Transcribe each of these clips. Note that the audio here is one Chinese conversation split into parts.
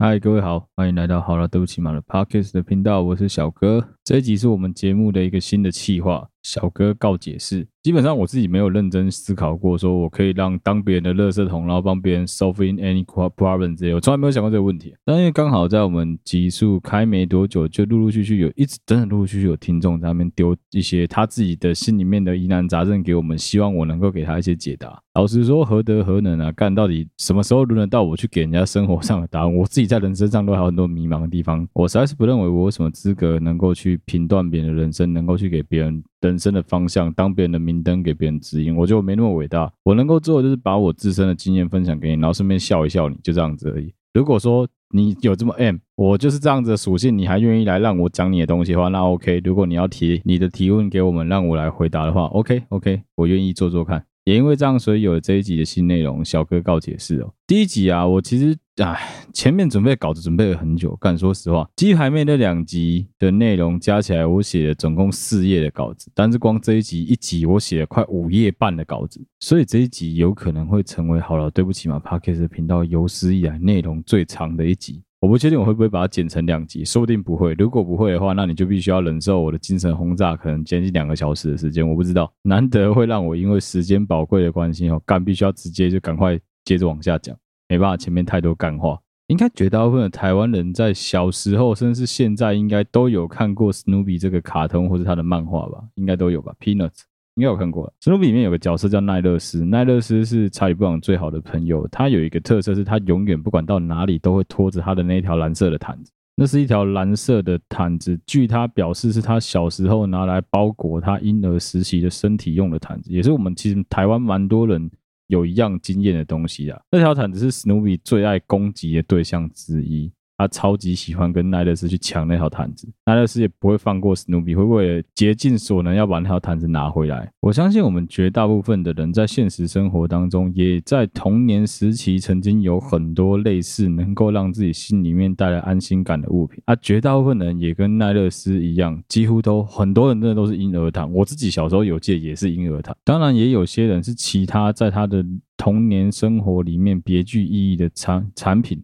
嗨，各位好，欢迎来到好了，对不起嘛的 Parkes 的频道，我是小哥。这一集是我们节目的一个新的企划，小哥告解释。基本上我自己没有认真思考过，说我可以让当别人的垃圾桶，然后帮别人 solve in any problem 这些，我从来没有想过这个问题。但因为刚好在我们集数开没多久，就陆陆续续有一直真的陆陆续续有听众在那边丢一些他自己的心里面的疑难杂症给我们，希望我能够给他一些解答。老实说，何德何能啊？干到底什么时候轮得到我去给人家生活上的答案？我自己在人生上都还有很多迷茫的地方。我实在是不认为我有什么资格能够去评断别人的人生，能够去给别人人生的方向，当别人的明灯，给别人指引。我觉得我没那么伟大。我能够做的就是把我自身的经验分享给你，然后顺便笑一笑你，就这样子而已。如果说你有这么 M，我就是这样子的属性，你还愿意来让我讲你的东西的话，那 OK。如果你要提你的提问给我们，让我来回答的话，OK OK，我愿意做做看。也因为这样，所以有了这一集的新内容，小哥告解释哦。第一集啊，我其实唉，前面准备稿子准备了很久，但说实话，鸡排妹那两集的内容加起来，我写了总共四页的稿子，但是光这一集一集，我写了快五页半的稿子，所以这一集有可能会成为好了，对不起嘛，Podcast 频道有史以来内容最长的一集。我不确定我会不会把它剪成两集，说不定不会。如果不会的话，那你就必须要忍受我的精神轰炸，可能接近两个小时的时间。我不知道，难得会让我因为时间宝贵的关系哦，干必须要直接就赶快接着往下讲，没办法，前面太多干话。应该绝大部分的台湾人在小时候，甚至是现在，应该都有看过史努比这个卡通或者他的漫画吧？应该都有吧？Peanuts。应该有看过，史努比里面有个角色叫奈勒斯，奈勒斯是查理布朗最好的朋友。他有一个特色是，他永远不管到哪里都会拖着他的那条蓝色的毯子。那是一条蓝色的毯子，据他表示是他小时候拿来包裹他婴儿时期的身体用的毯子，也是我们其实台湾蛮多人有一样经验的东西啊。那条毯子是史努比最爱攻击的对象之一。他超级喜欢跟奈勒斯去抢那条毯子，奈勒斯也不会放过史努比，会为了竭尽所能要把那条毯子拿回来。我相信我们绝大部分的人在现实生活当中，也在童年时期曾经有很多类似能够让自己心里面带来安心感的物品。啊，绝大部分人也跟奈勒斯一样，几乎都很多人真的都是婴儿毯。我自己小时候有借也是婴儿毯，当然也有些人是其他在他的童年生活里面别具意义的产产品。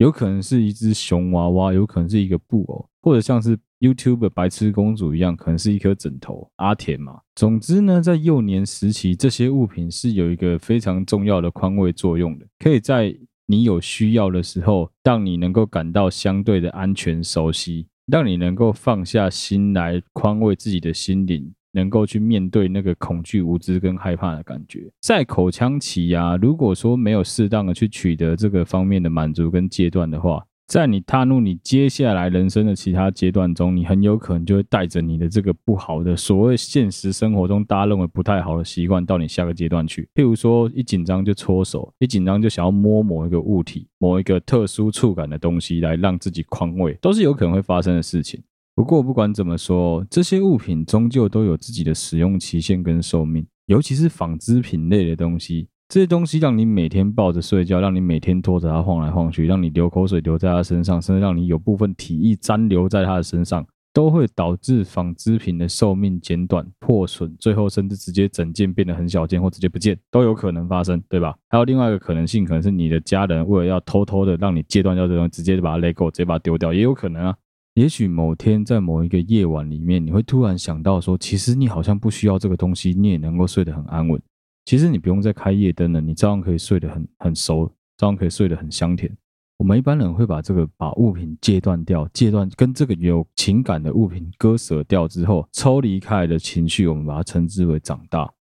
有可能是一只熊娃娃，有可能是一个布偶，或者像是 YouTube 白痴公主一样，可能是一颗枕头。阿田嘛，总之呢，在幼年时期，这些物品是有一个非常重要的宽慰作用的，可以在你有需要的时候，让你能够感到相对的安全、熟悉，让你能够放下心来宽慰自己的心灵。能够去面对那个恐惧、无知跟害怕的感觉，在口腔期啊，如果说没有适当的去取得这个方面的满足跟阶段的话，在你踏入你接下来人生的其他阶段中，你很有可能就会带着你的这个不好的所谓现实生活中大家认为不太好的习惯到你下个阶段去。譬如说，一紧张就搓手，一紧张就想要摸某一个物体、某一个特殊触感的东西来让自己宽慰，都是有可能会发生的事情。不过不管怎么说，这些物品终究都有自己的使用期限跟寿命，尤其是纺织品类的东西，这些东西让你每天抱着睡觉，让你每天拖着它晃来晃去，让你流口水流在它身上，甚至让你有部分体液粘留在它的身上，都会导致纺织品的寿命减短、破损，最后甚至直接整件变得很小件或直接不见，都有可能发生，对吧？还有另外一个可能性，可能是你的家人为了要偷偷的让你戒断掉这东西，直接就把它勒够直接把它丢掉，也有可能啊。也许某天在某一个夜晚里面，你会突然想到说，其实你好像不需要这个东西，你也能够睡得很安稳。其实你不用再开夜灯了，你照样可以睡得很很熟，照样可以睡得很香甜。我们一般人会把这个把物品戒断掉，戒断跟这个有情感的物品割舍掉之后，抽离开来的情绪，我们把它称之为长大。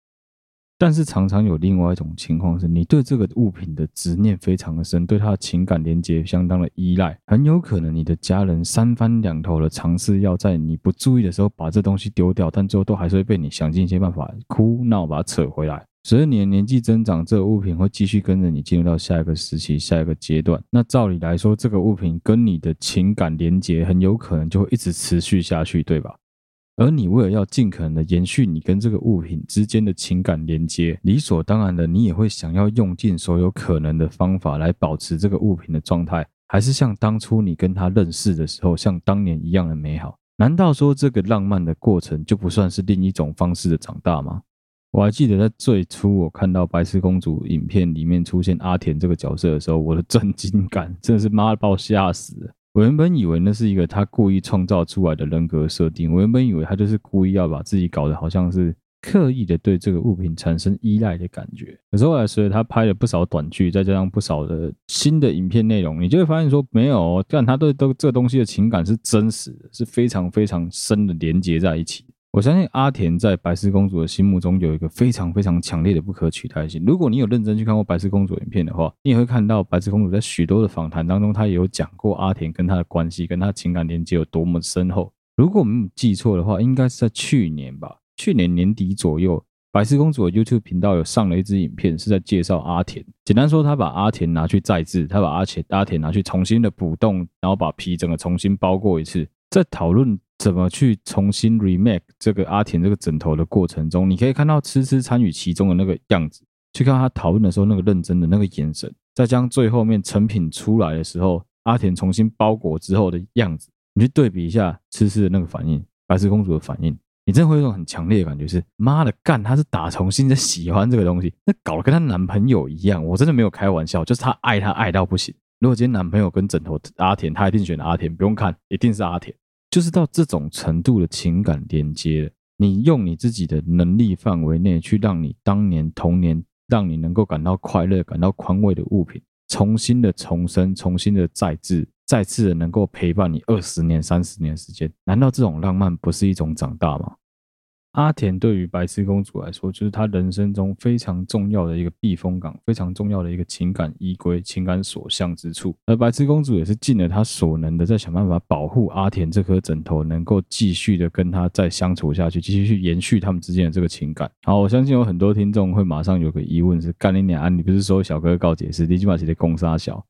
但是常常有另外一种情况是，你对这个物品的执念非常的深，对它的情感连接相当的依赖，很有可能你的家人三番两头的尝试要在你不注意的时候把这东西丢掉，但最后都还是会被你想尽一些办法哭闹把它扯回来。随着你的年纪增长，这个物品会继续跟着你进入到下一个时期、下一个阶段。那照理来说，这个物品跟你的情感连接很有可能就会一直持续下去，对吧？而你为了要尽可能的延续你跟这个物品之间的情感连接，理所当然的，你也会想要用尽所有可能的方法来保持这个物品的状态，还是像当初你跟他认识的时候，像当年一样的美好？难道说这个浪漫的过程就不算是另一种方式的长大吗？我还记得在最初我看到白痴公主影片里面出现阿田这个角色的时候，我的震惊感真的是妈的把我吓死了。我原本以为那是一个他故意创造出来的人格设定，我原本以为他就是故意要把自己搞得好像是刻意的对这个物品产生依赖的感觉。可是后来随着他拍了不少短剧，再加上不少的新的影片内容，你就会发现说没有，但他对都这个东西的情感是真实的，是非常非常深的连接在一起。我相信阿田在白痴公主的心目中有一个非常非常强烈的不可取代性。如果你有认真去看过白痴公主影片的话，你也会看到白痴公主在许多的访谈当中，她也有讲过阿田跟她的关系，跟她情感连接有多么深厚。如果我没有记错的话，应该是在去年吧，去年年底左右，白痴公主的 YouTube 频道有上了一支影片，是在介绍阿田。简单说，他把阿田拿去再制，他把阿田阿田拿去重新的补洞，然后把皮整个重新包过一次，在讨论。怎么去重新 remake 这个阿田这个枕头的过程中，你可以看到痴痴参与其中的那个样子，去看他讨论的时候那个认真的那个眼神，再将最后面成品出来的时候，阿田重新包裹之后的样子，你去对比一下痴痴的那个反应，白痴公主的反应，你真的会有一种很强烈的感觉是，妈的干，她是打从心在喜欢这个东西，那搞得跟她男朋友一样，我真的没有开玩笑，就是她爱他爱到不行。如果今天男朋友跟枕头阿田，他一定选阿田，不用看，一定是阿田。就是到这种程度的情感连接，你用你自己的能力范围内去让你当年童年让你能够感到快乐、感到宽慰的物品，重新的重生、重新的再制、再次的能够陪伴你二十年、三十年时间，难道这种浪漫不是一种长大吗？阿田对于白痴公主来说，就是她人生中非常重要的一个避风港，非常重要的一个情感依归、情感所向之处。而白痴公主也是尽了她所能的，在想办法保护阿田这颗枕头，能够继续的跟他再相处下去，继续去延续他们之间的这个情感。好，我相信有很多听众会马上有个疑问是：干你娘啊，你不是说小哥告解室，你起码是在攻杀小？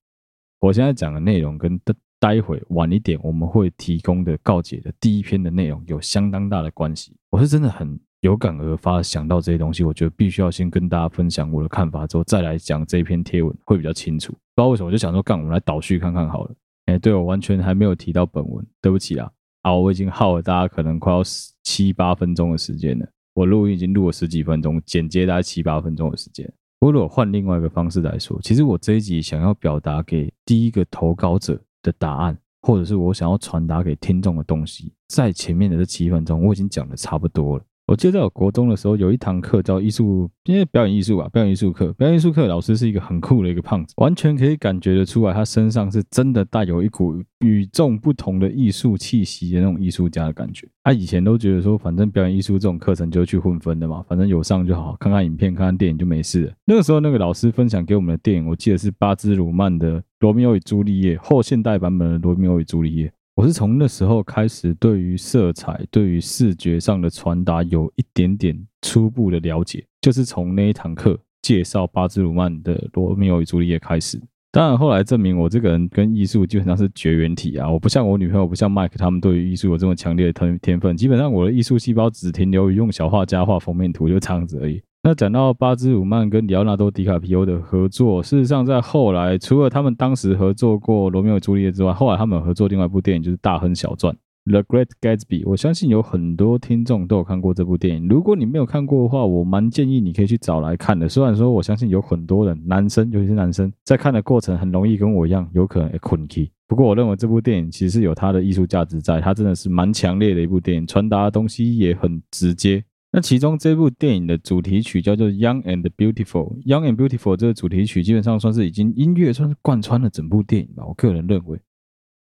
我现在讲的内容跟待会晚一点我们会提供的告解的第一篇的内容有相当大的关系。我是真的很有感而发想到这些东西，我觉得必须要先跟大家分享我的看法，之后再来讲这一篇贴文会比较清楚。不知道为什么我就想说，干我们来倒叙看看好了。哎，对，我完全还没有提到本文，对不起啊。好，我已经耗了大家可能快要七八分钟的时间了。我录音已经录了十几分钟，剪接大概七八分钟的时间。不过如果换另外一个方式来说，其实我这一集想要表达给第一个投稿者。的答案，或者是我想要传达给听众的东西，在前面的这七分钟，我已经讲的差不多了。我记得在我国中的时候，有一堂课叫艺术，因为表演艺术吧，表演艺术课，表演艺术课老师是一个很酷的一个胖子，完全可以感觉得出来，他身上是真的带有一股与众不同的艺术气息的那种艺术家的感觉。他以前都觉得说，反正表演艺术这种课程就去混分的嘛，反正有上就好，看看影片，看看电影就没事。那个时候，那个老师分享给我们的电影，我记得是巴兹鲁曼的《罗密欧与朱丽叶》后现代版本的《罗密欧与朱丽叶》。我是从那时候开始，对于色彩、对于视觉上的传达有一点点初步的了解，就是从那一堂课介绍巴兹鲁曼的《罗密欧与朱丽叶》开始。当然，后来证明我这个人跟艺术基本上是绝缘体啊！我不像我女朋友，不像 Mike 他们对于艺术有这么强烈的天天分。基本上，我的艺术细胞只停留于用小画家画封面图，就这样子而已。那讲到巴兹鲁曼跟里奥纳多·迪卡皮欧的合作，事实上在后来，除了他们当时合作过《罗密欧与朱丽叶》之外，后来他们合作另外一部电影，就是《大亨小传》（The Great Gatsby）。我相信有很多听众都有看过这部电影。如果你没有看过的话，我蛮建议你可以去找来看的。虽然说，我相信有很多人，男生尤其是男生，在看的过程很容易跟我一样，有可能会困 key。不过，我认为这部电影其实是有它的艺术价值在，它真的是蛮强烈的一部电影，传达的东西也很直接。那其中这部电影的主题曲叫做《Young and Beautiful》，《Young and Beautiful》这个主题曲基本上算是已经音乐算是贯穿了整部电影吧。我个人认为，《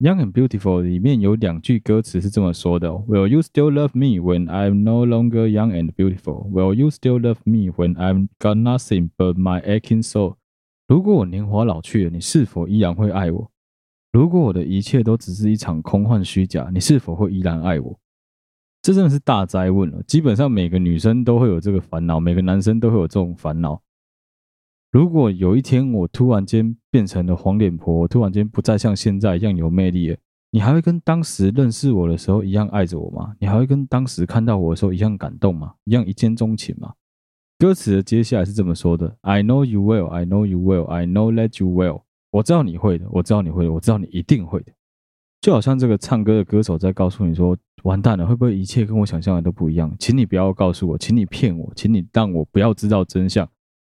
Young and Beautiful》里面有两句歌词是这么说的：“Will you still love me when I'm no longer young and beautiful? Will you still love me when I've got nothing but my aching soul？” 如果我年华老去了，你是否依然会爱我？如果我的一切都只是一场空幻虚假，你是否会依然爱我？这真的是大哉问了，基本上每个女生都会有这个烦恼，每个男生都会有这种烦恼。如果有一天我突然间变成了黄脸婆，我突然间不再像现在一样有魅力了，你还会跟当时认识我的时候一样爱着我吗？你还会跟当时看到我的时候一样感动吗？一样一见钟情吗？歌词的接下来是这么说的：I know you will, I know you will, I know that you will。我知道你会的，我知道你会的，我知道你一定会的。就好像这个唱歌的歌手在告诉你说：“完蛋了，会不会一切跟我想象的都不一样？请你不要告诉我，请你骗我，请你让我不要知道真相。”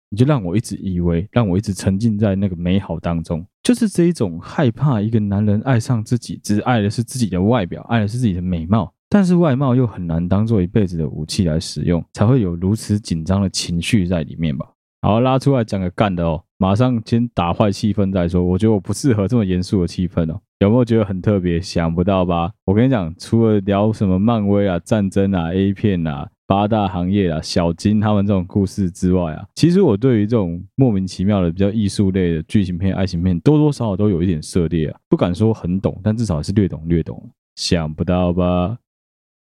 你就让我一直以为，让我一直沉浸在那个美好当中，就是这一种害怕一个男人爱上自己，只爱的是自己的外表，爱的是自己的美貌，但是外貌又很难当做一辈子的武器来使用，才会有如此紧张的情绪在里面吧。好，拉出来讲个干的哦，马上先打坏气氛再说。我觉得我不适合这么严肃的气氛哦，有没有觉得很特别？想不到吧？我跟你讲，除了聊什么漫威啊、战争啊、A 片啊。八大行业啊，小金他们这种故事之外啊，其实我对于这种莫名其妙的比较艺术类的剧情片、爱情片，多多少少都有一点涉猎啊。不敢说很懂，但至少是略懂略懂。想不到吧？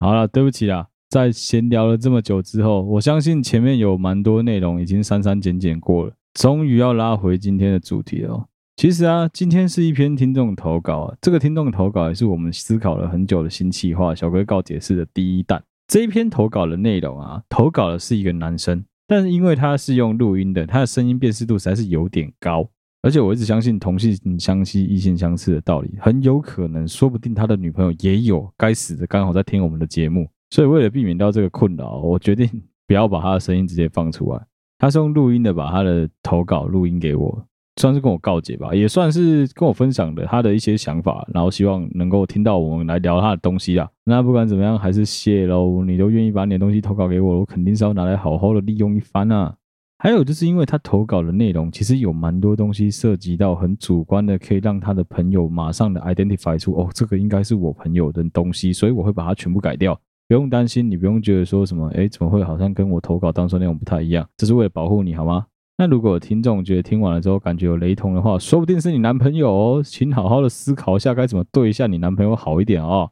好了，对不起啦，在闲聊了这么久之后，我相信前面有蛮多内容已经删删减减过了，终于要拉回今天的主题了。其实啊，今天是一篇听众投稿啊，这个听众投稿也是我们思考了很久的新企划，小哥告解释的第一弹。这一篇投稿的内容啊，投稿的是一个男生，但是因为他是用录音的，他的声音辨识度实在是有点高，而且我一直相信同性相吸，异性相斥的道理，很有可能，说不定他的女朋友也有，该死的刚好在听我们的节目，所以为了避免到这个困扰，我决定不要把他的声音直接放出来，他是用录音的，把他的投稿录音给我。算是跟我告解吧，也算是跟我分享的他的一些想法，然后希望能够听到我们来聊他的东西啊。那不管怎么样，还是谢喽，你都愿意把你的东西投稿给我，我肯定是要拿来好好的利用一番啊。还有就是因为他投稿的内容其实有蛮多东西涉及到很主观的，可以让他的朋友马上的 identify 出哦，这个应该是我朋友的东西，所以我会把它全部改掉。不用担心，你不用觉得说什么，诶，怎么会好像跟我投稿当中内容不太一样？这是为了保护你好吗？那如果听众觉得听完了之后感觉有雷同的话，说不定是你男朋友哦，请好好的思考一下该怎么对一下你男朋友好一点哦。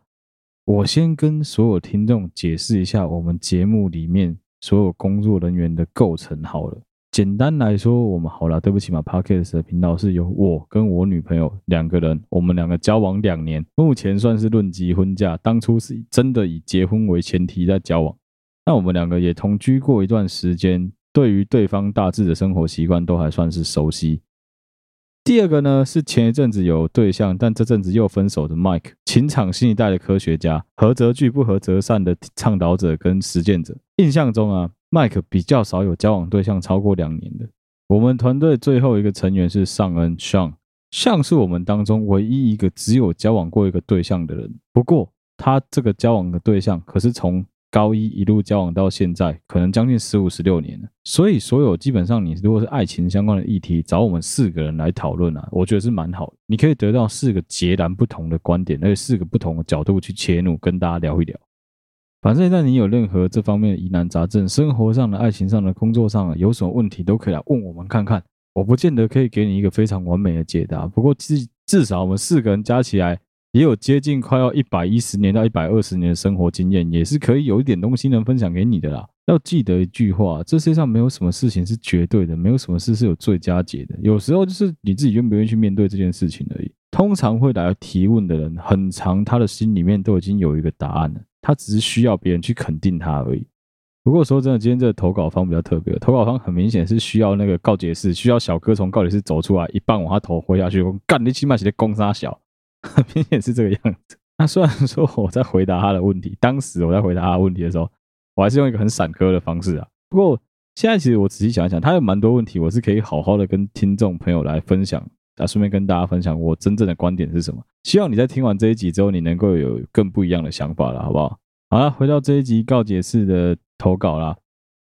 我先跟所有听众解释一下我们节目里面所有工作人员的构成好了。简单来说，我们好了，对不起嘛，Podcast 的频道是由我跟我女朋友两个人，我们两个交往两年，目前算是论及婚嫁，当初是真的以结婚为前提在交往。那我们两个也同居过一段时间。对于对方大致的生活习惯都还算是熟悉。第二个呢，是前一阵子有对象，但这阵子又分手的 Mike，情场新一代的科学家，合则聚，不合则散的倡导者跟实践者。印象中啊，Mike 比较少有交往对象超过两年的。我们团队最后一个成员是尚恩 Sean，像是我们当中唯一一个只有交往过一个对象的人。不过他这个交往的对象可是从高一一路交往到现在，可能将近十五十六年了。所以，所有基本上你如果是爱情相关的议题，找我们四个人来讨论啊，我觉得是蛮好的。你可以得到四个截然不同的观点，而且四个不同的角度去切入，跟大家聊一聊。反正，在你有任何这方面疑难杂症，生活上的、爱情上的、工作上的，有什么问题都可以来问我们看看。我不见得可以给你一个非常完美的解答，不过至至少我们四个人加起来。也有接近快要一百一十年到一百二十年的生活经验，也是可以有一点东西能分享给你的啦。要记得一句话：这世界上没有什么事情是绝对的，没有什么事是有最佳解的。有时候就是你自己愿不愿意去面对这件事情而已。通常会来提问的人，很常他的心里面都已经有一个答案了，他只是需要别人去肯定他而已。不过说真的，今天这个投稿方比较特别，投稿方很明显是需要那个告解室，需要小哥从告解室走出来，一棒往他头挥下去，我干你起码是在攻杀小。很明显是这个样子。那虽然说我在回答他的问题，当时我在回答他的问题的时候，我还是用一个很散科的方式啊。不过现在其实我仔细想一想，他有蛮多问题，我是可以好好的跟听众朋友来分享啊，顺便跟大家分享我真正的观点是什么。希望你在听完这一集之后，你能够有更不一样的想法了，好不好？好了，回到这一集告解式的投稿啦。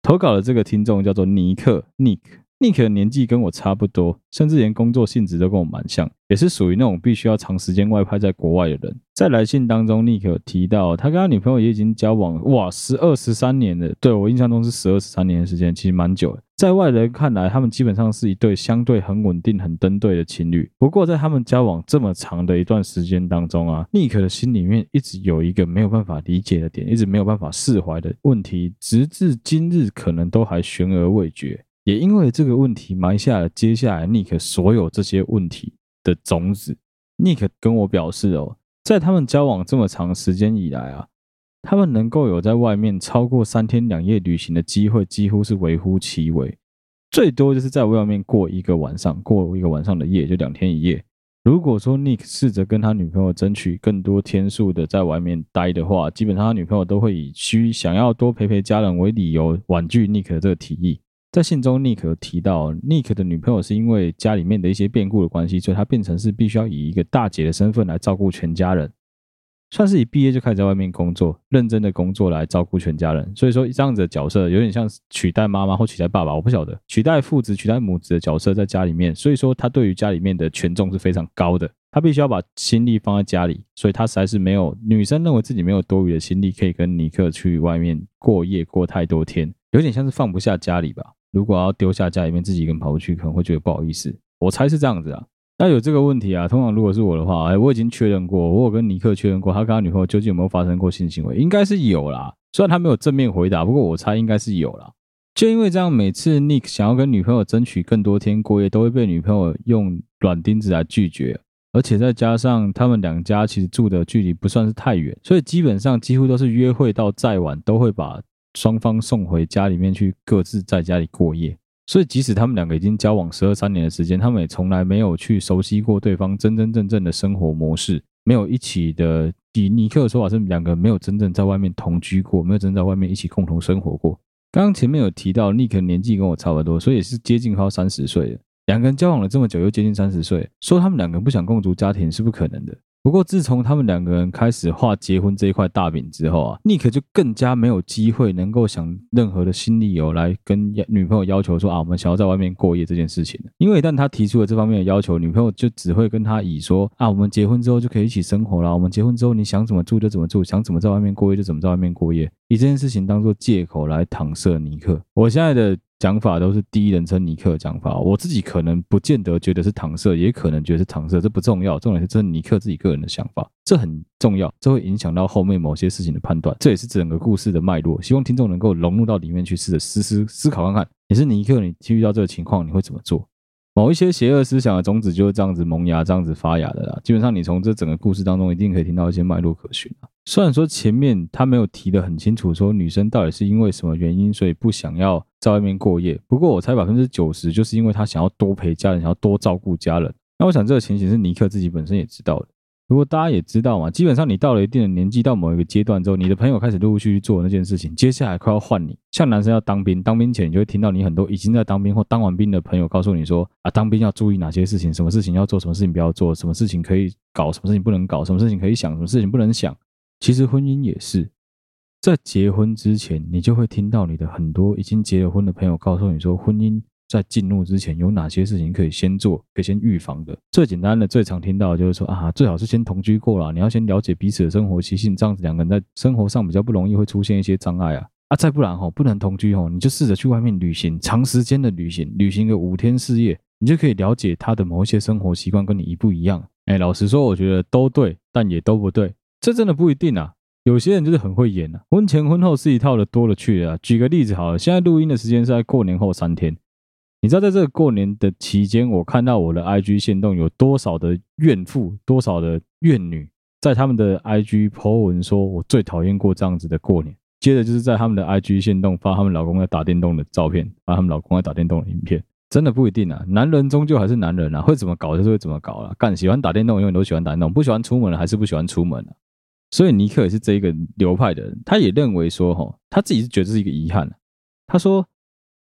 投稿的这个听众叫做尼克 Nick。Nick 的年纪跟我差不多，甚至连工作性质都跟我蛮像，也是属于那种必须要长时间外派在国外的人。在来信当中，Nick 有提到他跟他女朋友也已经交往哇十二十三年了，对，我印象中是十二十三年的时间，其实蛮久的。在外人看来，他们基本上是一对相对很稳定、很登对的情侣。不过，在他们交往这么长的一段时间当中啊，Nick 的心里面一直有一个没有办法理解的点，一直没有办法释怀的问题，直至今日可能都还悬而未决。也因为这个问题埋下了接下来 Nick 所有这些问题的种子。Nick 跟我表示哦，在他们交往这么长时间以来啊，他们能够有在外面超过三天两夜旅行的机会，几乎是微乎其微，最多就是在外面过一个晚上，过一个晚上的夜，就两天一夜。如果说 Nick 试着跟他女朋友争取更多天数的在外面待的话，基本上他女朋友都会以需想要多陪陪家人为理由婉拒 Nick 的这个提议。在信中 nik 有提到 nik 的女朋友是因为家里面的一些变故的关系，所以他变成是必须要以一个大姐的身份来照顾全家人。算是一毕业就开始在外面工作，认真的工作来照顾全家人。所以说这样子的角色有点像取代妈妈或取代爸爸，我不晓得取代父子、取代母子的角色在家里面。所以说他对于家里面的权重是非常高的，他必须要把心力放在家里，所以他实在是没有女生认为自己没有多余的心力可以跟尼克去外面过夜过太多天，有点像是放不下家里吧。如果要丢下家里面自己一个人跑过去，可能会觉得不好意思。我猜是这样子啊。那有这个问题啊，通常如果是我的话，哎，我已经确认过，我有跟尼克确认过，他跟他女朋友究竟有没有发生过性行为，应该是有啦。虽然他没有正面回答，不过我猜应该是有啦。就因为这样，每次尼克想要跟女朋友争取更多天过夜，都会被女朋友用软钉子来拒绝，而且再加上他们两家其实住的距离不算是太远，所以基本上几乎都是约会到再晚都会把双方送回家里面去，各自在家里过夜。所以，即使他们两个已经交往十二三年的时间，他们也从来没有去熟悉过对方真真正正的生活模式，没有一起的。以尼克的说法是，两个没有真正在外面同居过，没有真正在外面一起共同生活过。刚刚前面有提到，尼克年纪跟我差不多，所以也是接近快三十岁了。两个人交往了这么久，又接近三十岁，说他们两个不想共组家庭是不可能的。不过，自从他们两个人开始画结婚这一块大饼之后啊，尼克就更加没有机会能够想任何的新理由来跟女朋友要求说啊，我们想要在外面过夜这件事情。因为一旦他提出了这方面的要求，女朋友就只会跟他以说啊，我们结婚之后就可以一起生活了，我们结婚之后你想怎么住就怎么住，想怎么在外面过夜就怎么在外面过夜，以这件事情当做借口来搪塞尼克。我现在的。讲法都是第一人称尼克的讲法，我自己可能不见得觉得是搪塞，也可能觉得是搪塞，这不重要，重点是这是尼克自己个人的想法，这很重要，这会影响到后面某些事情的判断，这也是整个故事的脉络。希望听众能够融入到里面去，试着思思思考看看，也是尼克，你遇到这个情况你会怎么做？某一些邪恶思想的种子就是这样子萌芽、这样子发芽的啦。基本上，你从这整个故事当中一定可以听到一些脉络可循啊。虽然说前面他没有提的很清楚，说女生到底是因为什么原因，所以不想要在外面过夜。不过我猜百分之九十就是因为他想要多陪家人，想要多照顾家人。那我想这个情形是尼克自己本身也知道的。如果大家也知道嘛，基本上你到了一定的年纪，到某一个阶段之后，你的朋友开始陆陆续续做那件事情，接下来快要换你。像男生要当兵，当兵前你就会听到你很多已经在当兵或当完兵的朋友告诉你说啊，当兵要注意哪些事情，什么事情要做，什么事情不要做，什么事情可以搞，什么事情不能搞，什么事情可以想，什么事情不能想。其实婚姻也是，在结婚之前，你就会听到你的很多已经结了婚的朋友告诉你说，婚姻。在进入之前有哪些事情可以先做，可以先预防的？最简单的、最常听到的就是说啊，最好是先同居过了，你要先了解彼此的生活习性，这样子两个人在生活上比较不容易会出现一些障碍啊。啊，再不然哈，不能同居哈，你就试着去外面旅行，长时间的旅行，旅行个五天四夜，你就可以了解他的某一些生活习惯跟你一不一样。哎，老实说，我觉得都对，但也都不对，这真的不一定啊。有些人就是很会演啊，婚前婚后是一套的多了去了。举个例子好了，现在录音的时间是在过年后三天。你知道在这个过年的期间，我看到我的 IG 限动有多少的怨妇，多少的怨女，在他们的 IG po 文说，我最讨厌过这样子的过年。接着就是在他们的 IG 限动发他们老公在打电动的照片，发他们老公在打电动的影片。真的不一定啊，男人终究还是男人啊，会怎么搞就是会怎么搞了。干喜欢打电动，永远都喜欢打电动；不喜欢出门了，还是不喜欢出门了。所以尼克也是这一个流派的人，他也认为说，哈，他自己是觉得是一个遗憾。他说。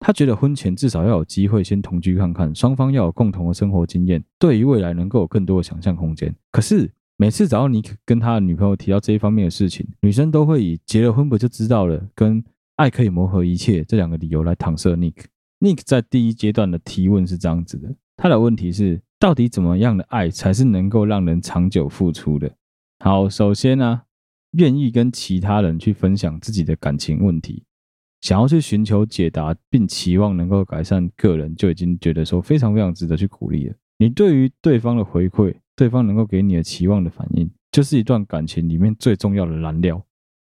他觉得婚前至少要有机会先同居看看，双方要有共同的生活经验，对于未来能够有更多的想象空间。可是每次只要尼克跟他的女朋友提到这一方面的事情，女生都会以结了婚不就知道了，跟爱可以磨合一切这两个理由来搪塞尼克。尼克在第一阶段的提问是这样子的，他的问题是到底怎么样的爱才是能够让人长久付出的？好，首先呢、愿意跟其他人去分享自己的感情问题。想要去寻求解答，并期望能够改善个人，就已经觉得说非常非常值得去鼓励了。你对于对方的回馈，对方能够给你的期望的反应，就是一段感情里面最重要的燃料。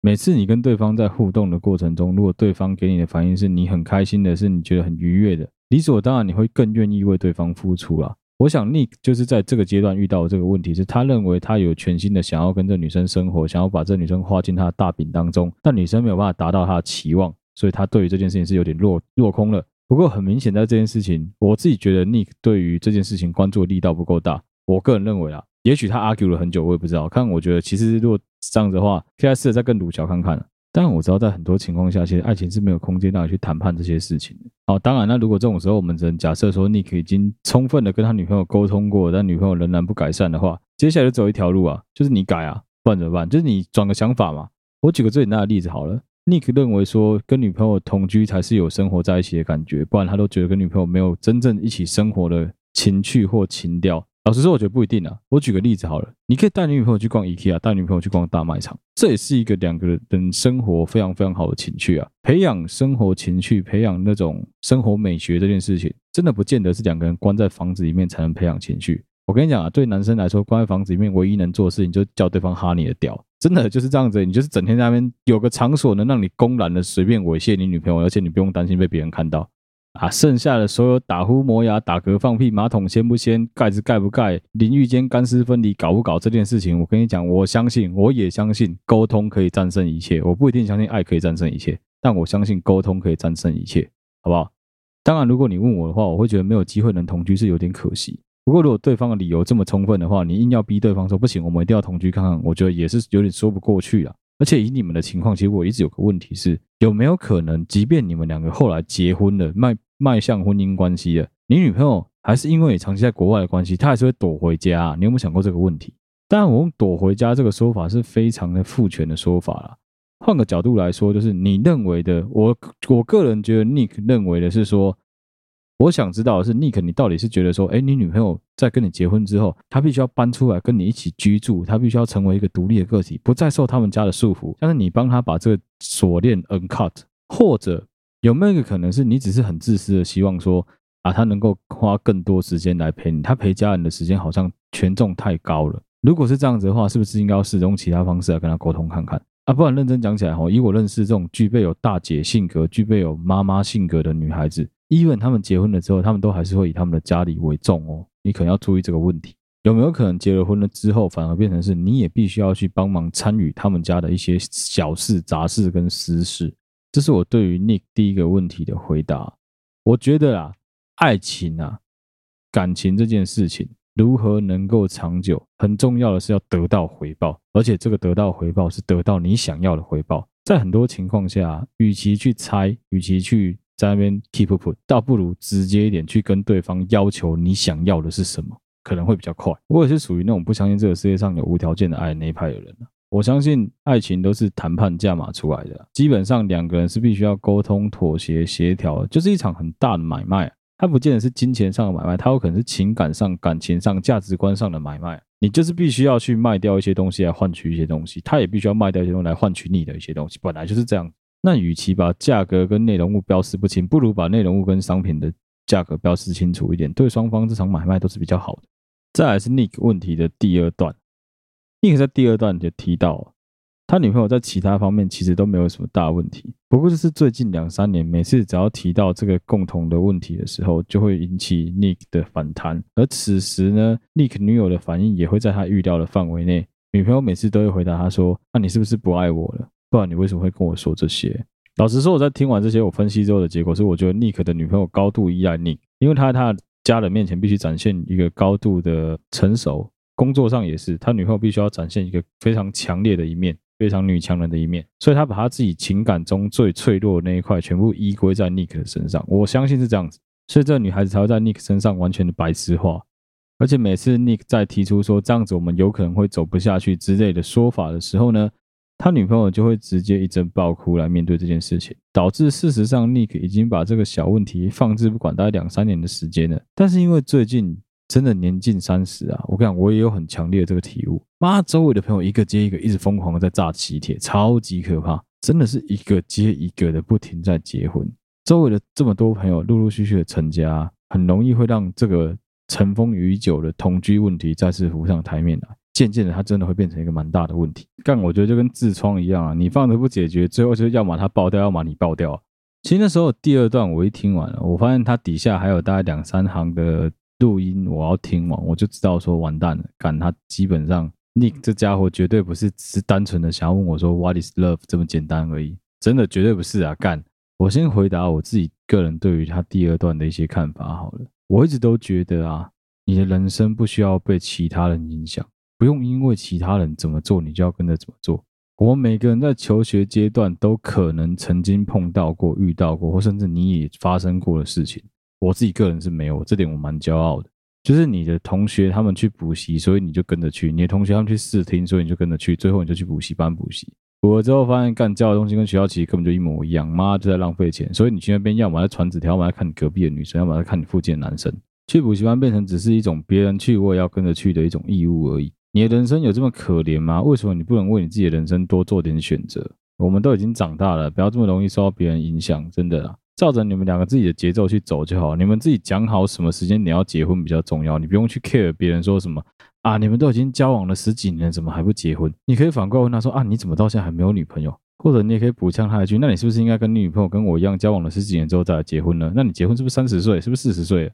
每次你跟对方在互动的过程中，如果对方给你的反应是你很开心的，是你觉得很愉悦的，理所当然你会更愿意为对方付出啊。我想 Nick 就是在这个阶段遇到的这个问题，是他认为他有全新的想要跟这女生生活，想要把这女生画进他的大饼当中，但女生没有办法达到他的期望。所以他对于这件事情是有点落落空了。不过很明显，在这件事情，我自己觉得 Nick 对于这件事情关注的力道不够大。我个人认为啊，也许他 argue 了很久，我也不知道。看，我觉得其实如果这样子的话，可以试着再跟鲁乔看看。但我知道，在很多情况下，其实爱情是没有空间让你去谈判这些事情的。好，当然，那如果这种时候我们只能假设说，Nick 已经充分的跟他女朋友沟通过，但女朋友仍然不改善的话，接下来就走一条路啊，就是你改啊，不然怎么办？就是你转个想法嘛。我举个最简单的例子好了，Nick 认为说跟女朋友同居才是有生活在一起的感觉，不然他都觉得跟女朋友没有真正一起生活的情趣或情调。老实说，我觉得不一定啊。我举个例子好了，你可以带女朋友去逛 IKEA，带女朋友去逛大卖场，这也是一个两个人生活非常非常好的情趣啊。培养生活情趣，培养那种生活美学这件事情，真的不见得是两个人关在房子里面才能培养情趣。我跟你讲啊，对男生来说，关在房子里面唯一能做的事情，就叫对方哈你的屌，真的就是这样子。你就是整天在那边有个场所能让你公然的随便猥亵你女朋友，而且你不用担心被别人看到。啊，剩下的所有打呼、磨牙、打嗝、放屁、马桶掀不掀、盖子盖不盖、淋浴间干湿分离搞不搞这件事情，我跟你讲，我相信，我也相信沟通可以战胜一切。我不一定相信爱可以战胜一切，但我相信沟通可以战胜一切，好不好？当然，如果你问我的话，我会觉得没有机会能同居是有点可惜。不过，如果对方的理由这么充分的话，你硬要逼对方说不行，我们一定要同居看看，我觉得也是有点说不过去啊。而且以你们的情况，其实我一直有个问题是，有没有可能，即便你们两个后来结婚了，迈迈向婚姻关系了，你女朋友还是因为你长期在国外的关系，她还是会躲回家啊？你有没有想过这个问题？当然，我用躲回家这个说法是非常的父权的说法啦。换个角度来说，就是你认为的，我我个人觉得，Nick 认为的是说。我想知道的是 nik 你到底是觉得说，哎，你女朋友在跟你结婚之后，她必须要搬出来跟你一起居住，她必须要成为一个独立的个体，不再受他们家的束缚。但是你帮她把这个锁链 uncut，或者有没有一个可能是你只是很自私的希望说，啊，她能够花更多时间来陪你，她陪家人的时间好像权重太高了。如果是这样子的话，是不是应该要试着用其他方式来跟她沟通看看？啊，不然认真讲起来，吼，以我认识这种具备有大姐性格、具备有妈妈性格的女孩子。Even 他们结婚了之后，他们都还是会以他们的家里为重哦。你可能要注意这个问题，有没有可能结了婚了之后，反而变成是你也必须要去帮忙参与他们家的一些小事、杂事跟私事？这是我对于 Nick 第一个问题的回答。我觉得啊，爱情啊，感情这件事情如何能够长久，很重要的是要得到回报，而且这个得到回报是得到你想要的回报。在很多情况下，与其去猜，与其去在那边 keep up，倒不如直接一点去跟对方要求你想要的是什么，可能会比较快。我也是属于那种不相信这个世界上有无条件的爱那一派的人。我相信爱情都是谈判价码出来的，基本上两个人是必须要沟通、妥协、协调，就是一场很大的买卖。它不见得是金钱上的买卖，它有可能是情感上、感情上、价值观上的买卖。你就是必须要去卖掉一些东西来换取一些东西，他也必须要卖掉一些东西来换取你的一些东西，本来就是这样。那与其把价格跟内容物标示不清，不如把内容物跟商品的价格标示清楚一点，对双方这场买卖都是比较好的。再来是 Nick 问题的第二段，Nick 在第二段就提到，他女朋友在其他方面其实都没有什么大问题，不过就是最近两三年，每次只要提到这个共同的问题的时候，就会引起 Nick 的反弹。而此时呢，Nick 女友的反应也会在他预料的范围内，女朋友每次都会回答他说：“那你是不是不爱我了？”不然你为什么会跟我说这些？老实说，我在听完这些我分析之后的结果是，我觉得 Nick 的女朋友高度依赖 Nick，因为他在他的家人面前必须展现一个高度的成熟，工作上也是，他女朋友必须要展现一个非常强烈的一面，非常女强人的一面，所以他把他自己情感中最脆弱的那一块全部依归在 Nick 的身上。我相信是这样子，所以这个女孩子才会在 Nick 身上完全的白痴化，而且每次 Nick 在提出说这样子我们有可能会走不下去之类的说法的时候呢，他女朋友就会直接一阵爆哭来面对这件事情，导致事实上 Nick 已经把这个小问题放置不管大概两三年的时间了。但是因为最近真的年近三十啊，我跟你讲，我也有很强烈的这个体悟。妈，周围的朋友一个接一个，一直疯狂的在炸喜帖，超级可怕，真的是一个接一个的不停在结婚。周围的这么多朋友陆陆续续的成家，很容易会让这个尘封已久的同居问题再次浮上台面来。渐渐的，它真的会变成一个蛮大的问题。但我觉得就跟痔疮一样啊，你放着不解决，最后就要么它爆掉，要么你爆掉。其实那时候第二段我一听完了，我发现它底下还有大概两三行的录音，我要听完，我就知道说完蛋了。干，他基本上 Nick 这家伙绝对不是只是单纯的想要问我说 What is love 这么简单而已，真的绝对不是啊。干，我先回答我自己个人对于他第二段的一些看法好了。我一直都觉得啊。你的人生不需要被其他人影响，不用因为其他人怎么做，你就要跟着怎么做。我们每个人在求学阶段都可能曾经碰到过、遇到过，或甚至你也发生过的事情。我自己个人是没有，这点我蛮骄傲的。就是你的同学他们去补习，所以你就跟着去；你的同学他们去试听，所以你就跟着去。最后你就去补习班补习。补了之后发现干教的东西跟学校其实根本就一模一样，妈就在浪费钱。所以你去那边要么在传纸条，要么在看你隔壁的女生，要么在看你附近的男生。去补习班变成只是一种别人去我也要跟着去的一种义务而已。你的人生有这么可怜吗？为什么你不能为你自己的人生多做点选择？我们都已经长大了，不要这么容易受到别人影响，真的啦。照着你们两个自己的节奏去走就好。你们自己讲好什么时间你要结婚比较重要，你不用去 care 别人说什么啊。你们都已经交往了十几年，怎么还不结婚？你可以反过来问他说啊，你怎么到现在还没有女朋友？或者你也可以补枪他一句，那你是不是应该跟你女朋友跟我一样交往了十几年之后再来结婚呢？那你结婚是不是三十岁？是不是四十岁？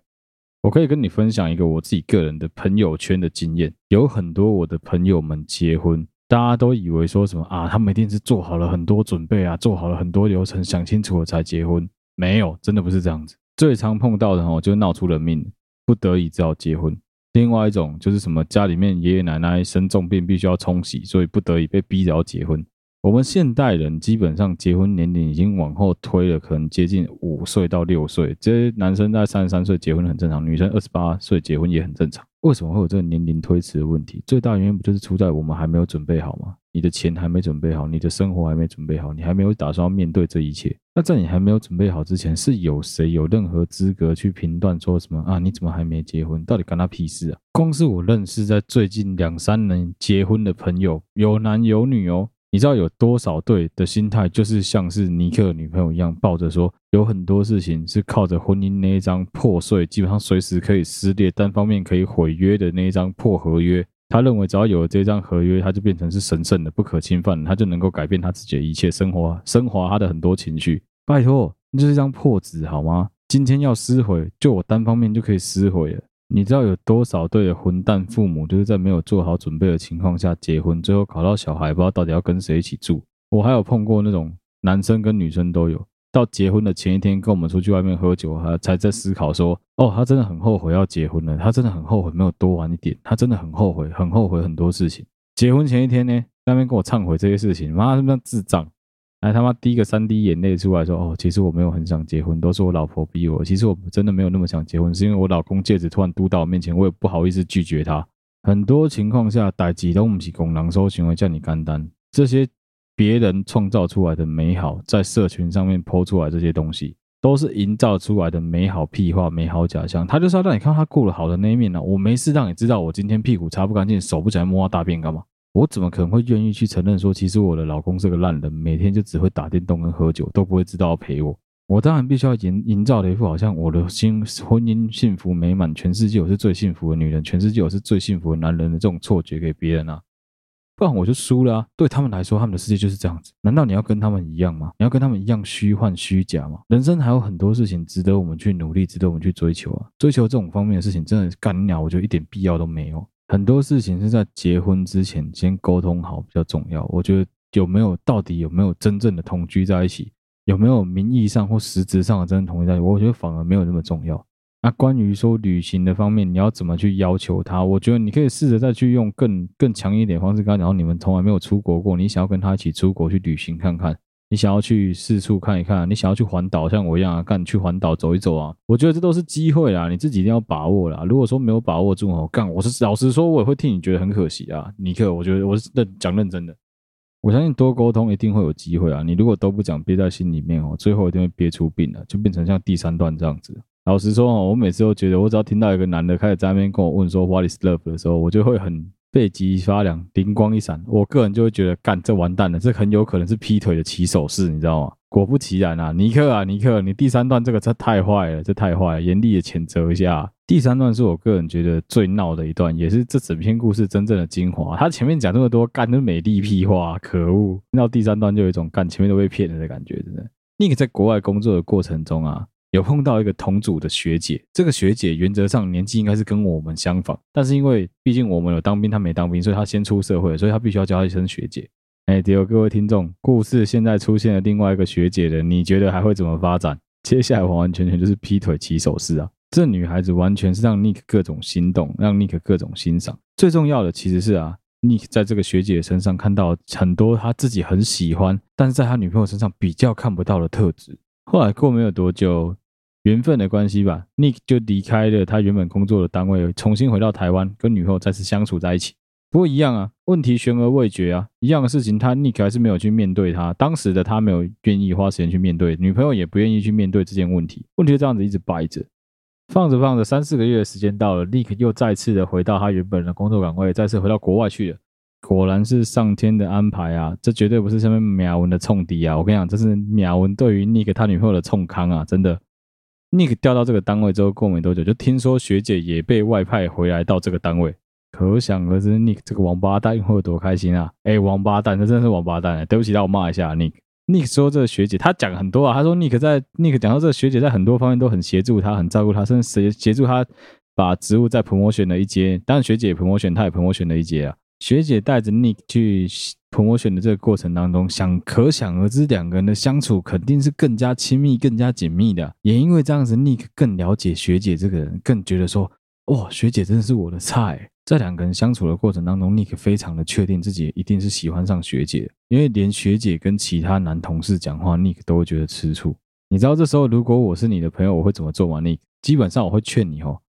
我可以跟你分享一个我自己个人的朋友圈的经验，有很多我的朋友们结婚，大家都以为说什么啊，他们一定是做好了很多准备啊，做好了很多流程，想清楚了才结婚。没有，真的不是这样子。最常碰到的哦，就闹出人命，不得已只好结婚。另外一种就是什么，家里面爷爷奶奶生重病，必须要冲洗，所以不得已被逼着要结婚。我们现代人基本上结婚年龄已经往后推了，可能接近五岁到六岁。这些男生在三十三岁结婚很正常，女生二十八岁结婚也很正常。为什么会有这个年龄推迟的问题？最大原因不就是出在我们还没有准备好吗？你的钱还没准备好，你的生活还没准备好，你还没有打算要面对这一切。那在你还没有准备好之前，是有谁有任何资格去评断说什么啊？你怎么还没结婚？到底干他屁事啊？光是我认识在最近两三年结婚的朋友，有男有女哦。你知道有多少对的心态，就是像是尼克女朋友一样，抱着说有很多事情是靠着婚姻那一张破碎，基本上随时可以撕裂，单方面可以毁约的那一张破合约。他认为只要有了这张合约，他就变成是神圣的、不可侵犯，他就能够改变他自己的一切生活，升华他的很多情绪。拜托，那就是一张破纸好吗？今天要撕毁，就我单方面就可以撕毁了。你知道有多少对的混蛋父母，就是在没有做好准备的情况下结婚，最后搞到小孩不知道到底要跟谁一起住。我还有碰过那种男生跟女生都有，到结婚的前一天跟我们出去外面喝酒，还才在思考说，哦，他真的很后悔要结婚了，他真的很后悔没有多玩一点，他真的很后悔，很后悔很多事情。结婚前一天呢，在那边跟我忏悔这些事情，妈他妈智障？来他妈滴个三滴眼泪出来说哦，其实我没有很想结婚，都是我老婆逼我。其实我真的没有那么想结婚，是因为我老公戒指突然嘟到我面前，我也不好意思拒绝他。很多情况下，代志都不是公人所想的这么简单。这些别人创造出来的美好，在社群上面 po 出来这些东西，都是营造出来的美好屁话、美好假象。他就是要让你看他过得好的那一面呢、啊。我没事让你知道，我今天屁股擦不干净，手不起来摸大便干嘛？我怎么可能会愿意去承认说，其实我的老公是个烂人，每天就只会打电动跟喝酒，都不会知道要陪我。我当然必须要营营造的一副好像我的心婚姻幸福美满，全世界我是最幸福的女人，全世界我是最幸福的男人的这种错觉给别人啊，不然我就输了啊。对他们来说，他们的世界就是这样子。难道你要跟他们一样吗？你要跟他们一样虚幻虚假吗？人生还有很多事情值得我们去努力，值得我们去追求啊。追求这种方面的事情，真的干鸟，我觉得一点必要都没有。很多事情是在结婚之前先沟通好比较重要。我觉得有没有到底有没有真正的同居在一起，有没有名义上或实质上的真正同居在一起，我觉得反而没有那么重要。那关于说旅行的方面，你要怎么去要求他？我觉得你可以试着再去用更更强一点的方式跟他讲，你们从来没有出国过，你想要跟他一起出国去旅行看看。你想要去四处看一看，你想要去环岛，像我一样啊，干去环岛走一走啊！我觉得这都是机会啊，你自己一定要把握啦。如果说没有把握住哦，干，我是老实说，我也会替你觉得很可惜啊，尼克。我觉得我是认讲认真的，我相信多沟通一定会有机会啊。你如果都不讲，憋在心里面哦，最后一定会憋出病了，就变成像第三段这样子。老实说哦，我每次都觉得，我只要听到一个男的开始在那边跟我问说 “What is love” 的时候，我就会很。背脊发凉，灵光一闪，我个人就会觉得，干，这完蛋了，这很有可能是劈腿的起手式，你知道吗？果不其然啊，尼克啊，尼克，你第三段这个这太坏了，这太坏了，严厉的谴责一下。第三段是我个人觉得最闹的一段，也是这整篇故事真正的精华。他前面讲这么多干的美丽屁话，可恶！听到第三段就有一种干前面都被骗了的感觉，真的。尼克在国外工作的过程中啊。有碰到一个同组的学姐，这个学姐原则上年纪应该是跟我们相仿，但是因为毕竟我们有当兵，她没当兵，所以她先出社会，所以她必须要叫她一声学姐。哎，第二各位听众，故事现在出现了另外一个学姐的，你觉得还会怎么发展？接下来完完全全就是劈腿起手式啊！这女孩子完全是让 Nick 各种心动，让 Nick 各种欣赏。最重要的其实是啊，Nick 在这个学姐身上看到很多他自己很喜欢，但是在他女朋友身上比较看不到的特质。后来过没有多久，缘分的关系吧，Nick 就离开了他原本工作的单位，重新回到台湾，跟女朋友再次相处在一起。不过一样啊，问题悬而未决啊，一样的事情，他 Nick 还是没有去面对他。当时的他没有愿意花时间去面对，女朋友也不愿意去面对这件问题。问题就这样子一直摆着，放着放着，三四个月的时间到了，Nick 又再次的回到他原本的工作岗位，再次回到国外去了。果然是上天的安排啊，这绝对不是下面苗文的冲敌啊！我跟你讲，这是苗文对于 Nick 他女朋友的冲康啊，真的。Nick 调到这个单位之后，过没多久就听说学姐也被外派回来到这个单位。可想而知，Nick 这个王八蛋会有多开心啊！哎，王八蛋，这真的是王八蛋！对不起，让我骂一下 Nick。Nick 说这个学姐，他讲很多啊。他说 Nick 在 Nick 讲到这个学姐在很多方面都很协助他，很照顾他，甚至协助他把职务再 promotion 了一阶。当然，学姐也 promotion，他也陪我选了一阶啊。学姐带着 Nick 去同我选的这个过程当中，想可想而知，两个人的相处肯定是更加亲密、更加紧密的。也因为这样子，Nick 更了解学姐这个人，更觉得说，哇，学姐真的是我的菜。在两个人相处的过程当中，Nick 非常的确定自己一定是喜欢上学姐，因为连学姐跟其他男同事讲话，Nick 都会觉得吃醋。你知道这时候如果我是你的朋友，我会怎么做吗？Nick，基本上我会劝你哦，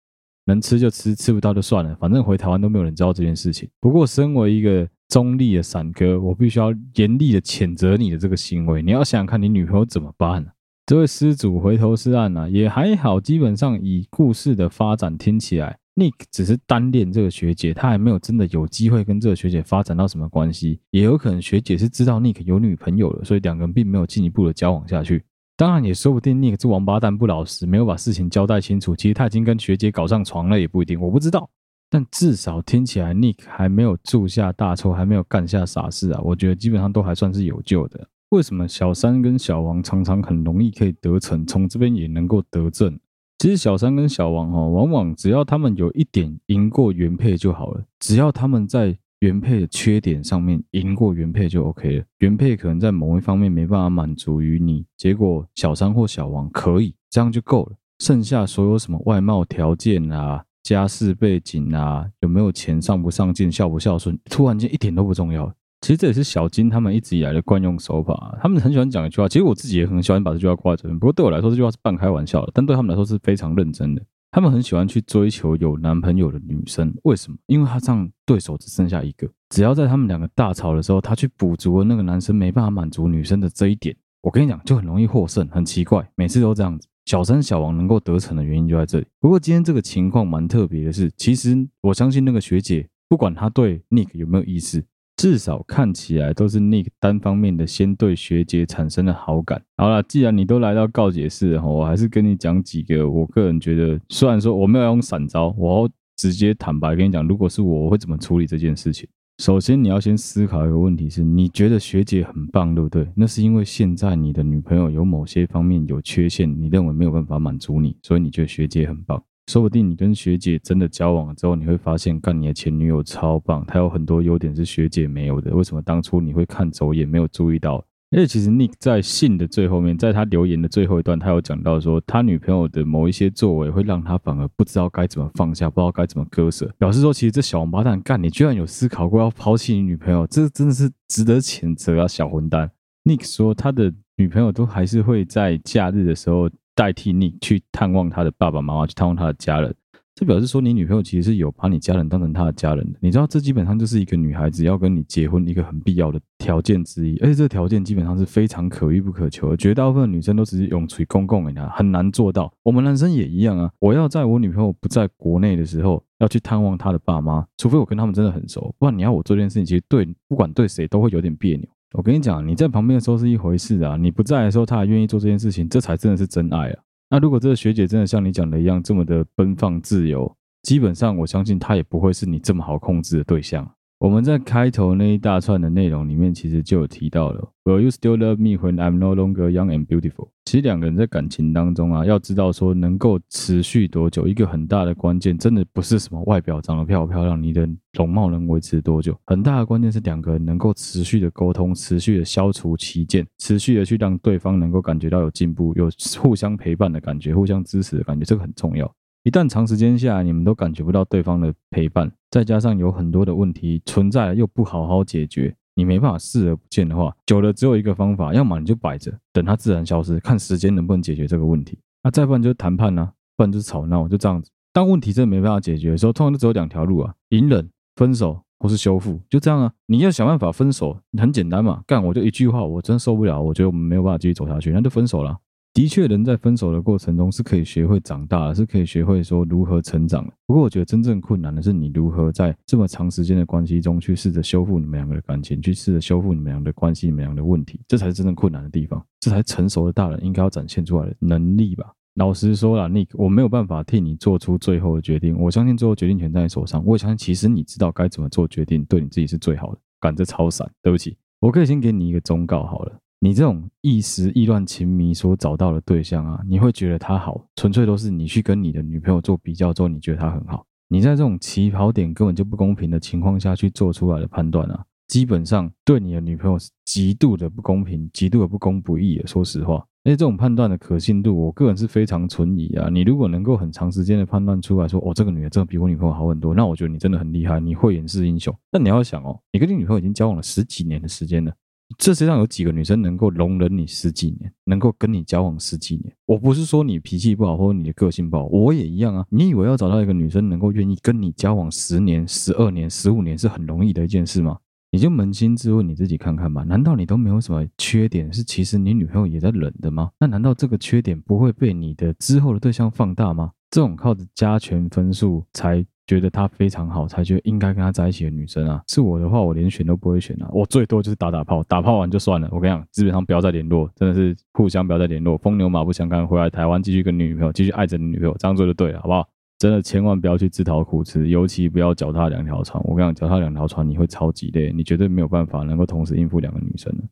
能吃就吃，吃不到就算了，反正回台湾都没有人知道这件事情。不过身为一个中立的散哥，我必须要严厉的谴责你的这个行为。你要想想看你女朋友怎么办啊？这位施主回头是岸啊，也还好，基本上以故事的发展听起来。Nick 只是单恋这个学姐，他还没有真的有机会跟这个学姐发展到什么关系，也有可能学姐是知道 Nick 有女朋友了，所以两个人并没有进一步的交往下去。当然，也说不定 Nick 这王八蛋不老实，没有把事情交代清楚，其实他已经跟学姐搞上床了，也不一定，我不知道。但至少听起来 Nick 还没有铸下大错，还没有干下傻事啊，我觉得基本上都还算是有救的。为什么小三跟小王常常很容易可以得逞，从这边也能够得证？其实小三跟小王哦，往往只要他们有一点赢过原配就好了。只要他们在原配的缺点上面赢过原配就 OK 了。原配可能在某一方面没办法满足于你，结果小三或小王可以，这样就够了。剩下所有什么外貌条件啊、家世背景啊、有没有钱、上不上进、孝不孝顺，突然间一点都不重要。其实这也是小金他们一直以来的惯用手法。他们很喜欢讲一句话，其实我自己也很喜欢把这句话挂在嘴边。不过对我来说，这句话是半开玩笑的，但对他们来说是非常认真的。他们很喜欢去追求有男朋友的女生，为什么？因为他这样对手只剩下一个，只要在他们两个大吵的时候，他去补足了那个男生没办法满足女生的这一点，我跟你讲，就很容易获胜。很奇怪，每次都这样子。小三小王能够得逞的原因就在这里。不过今天这个情况蛮特别的是，其实我相信那个学姐，不管她对 Nick 有没有意思。至少看起来都是 Nick 单方面的先对学姐产生了好感。好了，既然你都来到告解室了，我还是跟你讲几个我个人觉得，虽然说我没有用闪招，我要直接坦白跟你讲，如果是我，我会怎么处理这件事情。首先，你要先思考一个问题是，你觉得学姐很棒，对不对？那是因为现在你的女朋友有某些方面有缺陷，你认为没有办法满足你，所以你觉得学姐很棒。说不定你跟学姐真的交往了之后，你会发现，干你的前女友超棒，她有很多优点是学姐没有的。为什么当初你会看走眼，没有注意到？而且其实 Nick 在信的最后面，在他留言的最后一段，他有讲到说，他女朋友的某一些作为会让他反而不知道该怎么放下，不知道该怎么割舍。表示说，其实这小王八蛋干，你居然有思考过要抛弃你女朋友，这真的是值得谴责啊，小混蛋！Nick 说他的女朋友都还是会在假日的时候。代替你去探望他的爸爸妈妈，去探望他的家人，这表示说你女朋友其实是有把你家人当成她的家人的。你知道，这基本上就是一个女孩子要跟你结婚一个很必要的条件之一，而且这个条件基本上是非常可遇不可求的。绝大部分女生都只是用嘴公公的，很难做到。我们男生也一样啊，我要在我女朋友不在国内的时候要去探望她的爸妈，除非我跟他们真的很熟，不然你要我做这件事情，其实对不管对谁都会有点别扭。我跟你讲，你在旁边的时候是一回事啊，你不在的时候，他还愿意做这件事情，这才真的是真爱啊。那如果这个学姐真的像你讲的一样这么的奔放自由，基本上我相信她也不会是你这么好控制的对象。我们在开头那一大串的内容里面，其实就有提到了，Will you still love me when I'm no longer young and beautiful？其实两个人在感情当中啊，要知道说能够持续多久，一个很大的关键，真的不是什么外表长得漂不漂亮，你的容貌能维持多久，很大的关键是两个人能够持续的沟通，持续的消除歧见，持续的去让对方能够感觉到有进步，有互相陪伴的感觉，互相支持的感觉，这个很重要。一旦长时间下来，你们都感觉不到对方的陪伴，再加上有很多的问题存在又不好好解决，你没办法视而不见的话，久了只有一个方法，要么你就摆着，等它自然消失，看时间能不能解决这个问题。那、再不然就是谈判啊，不然就是吵闹，就这样子。当问题真的没办法解决的时候，通常都只有两条路啊：隐忍、分手，或是修复，就这样啊。你要想办法分手，很简单嘛，干我就一句话，我真受不了，我觉得我们没有办法继续走下去，那就分手了。的确，人在分手的过程中是可以学会长大的，是可以学会说如何成长的。不过，我觉得真正困难的是你如何在这么长时间的关系中去试着修复你们两个的感情，去试着修复你们俩的关系，你们俩的问题，这才是真正困难的地方，这才成熟的大人应该要展现出来的能力吧。老实说啦，Nick，我没有办法替你做出最后的决定。我相信最后决定权在你手上。我也相信，其实你知道该怎么做决定，对你自己是最好的。赶着超闪，对不起，我可以先给你一个忠告好了。你这种一时意乱情迷所找到的对象啊，你会觉得他好，纯粹都是你去跟你的女朋友做比较之后，你觉得他很好。你在这种起跑点根本就不公平的情况下去做出来的判断啊，基本上对你的女朋友是极度的不公平，极度的不公不义的。说实话。而且这种判断的可信度，我个人是非常存疑啊。你如果能够很长时间的判断出来说，哦，这个女的真的比我女朋友好很多，那我觉得你真的很厉害，你慧眼识英雄。但你要想哦，你跟你女朋友已经交往了十几年的时间了，这世界上有几个女生能够容忍你十几年，能够跟你交往十几年？我不是说你脾气不好或者你的个性不好，我也一样啊。你以为要找到一个女生能够愿意跟你交往十年、十二年、十五年是很容易的一件事吗？你就扪心自问你自己看看吧，难道你都没有什么缺点？是其实你女朋友也在忍的吗？那难道这个缺点不会被你的之后的对象放大吗？这种靠着加权分数才觉得他非常好，才觉得应该跟他在一起的女生啊，是我的话，我连选都不会选啊，我最多就是打打炮，打炮完就算了。我跟你讲，基本上不要再联络，真的是互相不要再联络，风牛马不相干，回来台湾继续跟你女朋友继续爱着你女朋友，这样做就对了，好不好？真的千万不要去自讨苦吃，尤其不要脚踏两条船。我跟你讲，脚踏两条船你会超级累，你绝对没有办法能够同时应付两个女生的。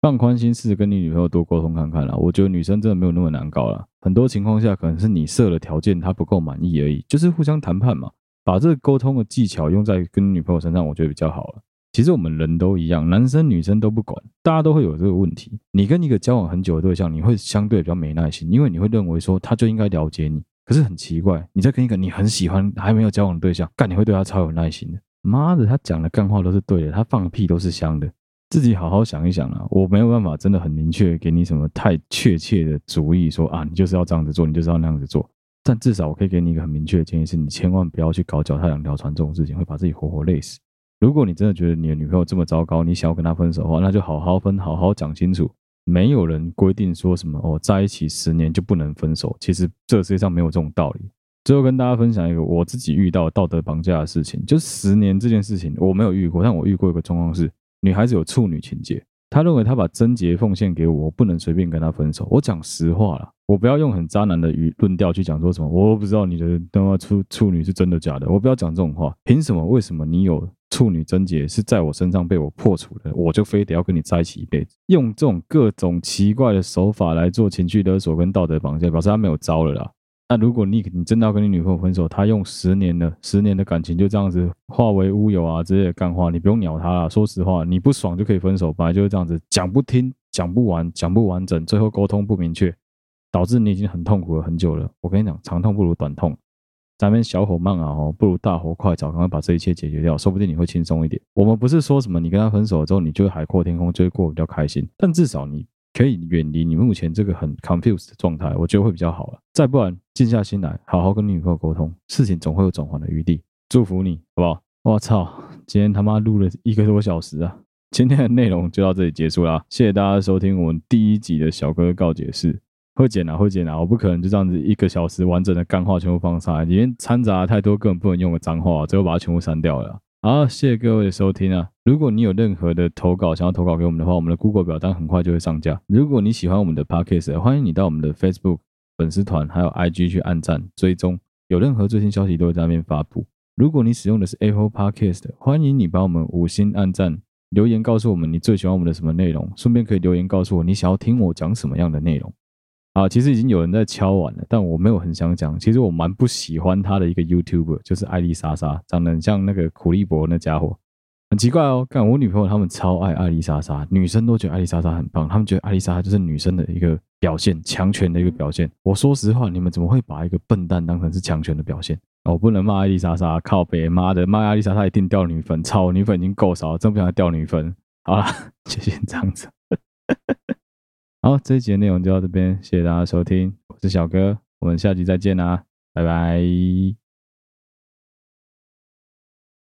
放宽心，试着跟你女朋友多沟通看看啦。我觉得女生真的没有那么难搞啦，很多情况下可能是你设了条件，她不够满意而已，就是互相谈判嘛。把这个沟通的技巧用在跟女朋友身上，我觉得比较好了。其实我们人都一样，男生女生都不管，大家都会有这个问题。你跟一个交往很久的对象，你会相对比较没耐心，因为你会认为说他就应该了解你。可是很奇怪，你在跟一个你很喜欢还没有交往的对象干，你会对他超有耐心的。妈的，他讲的干话都是对的，他放屁都是香的。自己好好想一想啊，我没有办法真的很明确给你什么太确切的主意，说啊，你就是要这样子做，你就是要那样子做。但至少我可以给你一个很明确的建议，是你千万不要去搞脚踏两条船这种事情，会把自己活活累死。如果你真的觉得你的女朋友这么糟糕，你想要跟她分手的话，那就好好分，好好讲清楚。没有人规定说什么哦，在一起十年就不能分手。其实这个世界上没有这种道理。最后跟大家分享一个我自己遇到道德绑架的事情，就十年这件事情我没有遇过，但我遇过一个状况是，女孩子有处女情结，他认为他把贞洁奉献给我，我不能随便跟他分手。我讲实话了，我不要用很渣男的语论调去讲说什么，我不知道你的他妈处处女是真的假的，我不要讲这种话。凭什么？为什么你有？处女贞洁是在我身上被我破除的，我就非得要跟你在一起一辈子，用这种各种奇怪的手法来做情绪勒索跟道德绑架，表示他没有招了啦。那如果你你真的要跟你女朋友分手，她用十年的十年的感情就这样子化为乌有啊之类的干话，你不用鸟她了。说实话，你不爽就可以分手，本来就是这样子，讲不听，讲不完，讲不完整，最后沟通不明确，导致你已经很痛苦了很久了。我跟你讲，长痛不如短痛。咱们小火慢啊，哦，不如大火快炒，赶快把这一切解决掉，说不定你会轻松一点。我们不是说什么你跟他分手了之后，你就会海阔天空，就会过比较开心，但至少你可以远离你目前这个很 confused 的状态，我觉得会比较好了。再不然，静下心来，好好跟你女朋友沟通，事情总会有转圜的余地。祝福你，好不好？我操，今天他妈录了一个多小时啊！今天的内容就到这里结束啦，谢谢大家收听我们第一集的小哥告解室。会剪啊，会剪啊，我不可能就这样子一个小时完整的干话全部放上来，里面掺杂太多根本不能用的脏话，最后把它全部删掉了。好，谢谢各位的收听啊！如果你有任何的投稿想要投稿给我们的话，我们的 Google 表单很快就会上架。如果你喜欢我们的 Podcast，欢迎你到我们的 Facebook 粉丝团还有 IG 去按赞追踪，有任何最新消息都会在那边发布。如果你使用的是 Apple Podcast，欢迎你帮我们五星按赞，留言告诉我们你最喜欢我们的什么内容，顺便可以留言告诉我你想要听我讲什么样的内容。啊，其实已经有人在敲碗了，但我没有很想讲。其实我蛮不喜欢他的一个 YouTuber，就是艾丽莎莎，长得很像那个苦力博那家伙，很奇怪哦。看我女朋友他们超爱艾丽莎莎，女生都觉得艾丽莎莎很棒，他们觉得艾丽莎莎就是女生的一个表现，强权的一个表现。我说实话，你们怎么会把一个笨蛋当成是强权的表现？我、哦、不能骂艾丽莎莎，靠北妈的，骂艾丽莎莎一定掉女粉，操，女粉已经够少了，真不想掉女粉。好了，就先这样子。好，这一集的内容就到这边，谢谢大家收听，我是小哥，我们下集再见啦，拜拜。